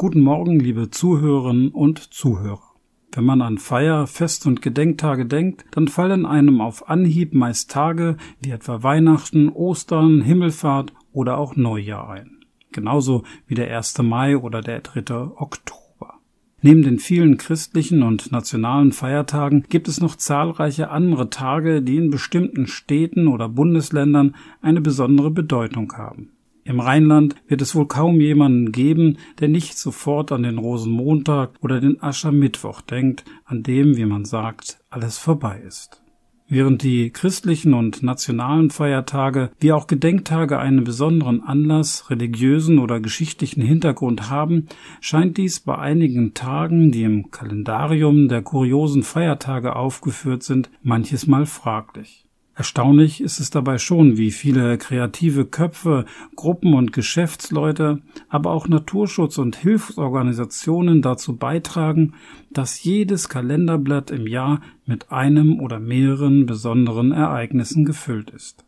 Guten Morgen, liebe Zuhörerinnen und Zuhörer. Wenn man an Feier-, Fest- und Gedenktage denkt, dann fallen einem auf Anhieb meist Tage wie etwa Weihnachten, Ostern, Himmelfahrt oder auch Neujahr ein. Genauso wie der 1. Mai oder der 3. Oktober. Neben den vielen christlichen und nationalen Feiertagen gibt es noch zahlreiche andere Tage, die in bestimmten Städten oder Bundesländern eine besondere Bedeutung haben. Im Rheinland wird es wohl kaum jemanden geben, der nicht sofort an den Rosenmontag oder den Aschermittwoch denkt, an dem, wie man sagt, alles vorbei ist. Während die christlichen und nationalen Feiertage wie auch Gedenktage einen besonderen Anlass, religiösen oder geschichtlichen Hintergrund haben, scheint dies bei einigen Tagen, die im Kalendarium der kuriosen Feiertage aufgeführt sind, manches Mal fraglich. Erstaunlich ist es dabei schon, wie viele kreative Köpfe, Gruppen und Geschäftsleute, aber auch Naturschutz- und Hilfsorganisationen dazu beitragen, dass jedes Kalenderblatt im Jahr mit einem oder mehreren besonderen Ereignissen gefüllt ist.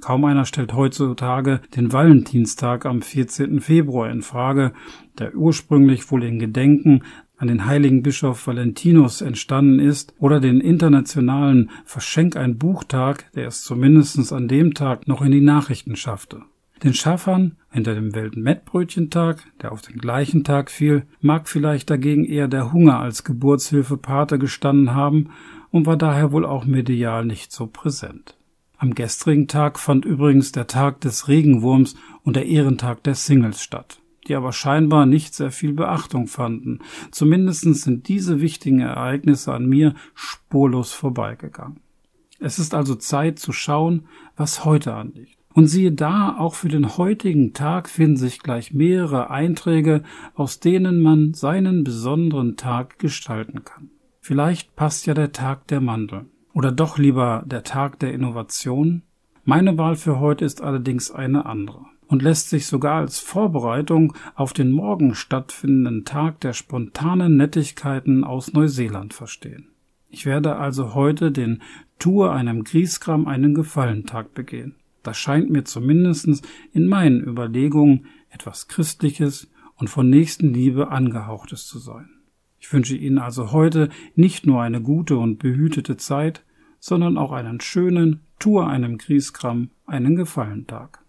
Kaum einer stellt heutzutage den Valentinstag am 14. Februar in Frage, der ursprünglich wohl in Gedenken an den heiligen Bischof Valentinus entstanden ist, oder den internationalen Verschenk ein Buchtag, der es zumindest an dem Tag noch in die Nachrichten schaffte. Den Schaffern hinter dem Weltmettbrötchentag, der auf den gleichen Tag fiel, mag vielleicht dagegen eher der Hunger als Geburtshilfe Pate gestanden haben und war daher wohl auch medial nicht so präsent. Am gestrigen Tag fand übrigens der Tag des Regenwurms und der Ehrentag der Singles statt die aber scheinbar nicht sehr viel Beachtung fanden. Zumindest sind diese wichtigen Ereignisse an mir spurlos vorbeigegangen. Es ist also Zeit zu schauen, was heute anliegt. Und siehe da, auch für den heutigen Tag finden sich gleich mehrere Einträge, aus denen man seinen besonderen Tag gestalten kann. Vielleicht passt ja der Tag der Mandel. Oder doch lieber der Tag der Innovation? Meine Wahl für heute ist allerdings eine andere und lässt sich sogar als Vorbereitung auf den morgen stattfindenden Tag der spontanen Nettigkeiten aus Neuseeland verstehen. Ich werde also heute den Tour einem Griesgram einen Gefallentag begehen. Das scheint mir zumindest in meinen Überlegungen etwas Christliches und von Nächstenliebe angehauchtes zu sein. Ich wünsche Ihnen also heute nicht nur eine gute und behütete Zeit, sondern auch einen schönen Tour einem Griesgram einen Gefallentag.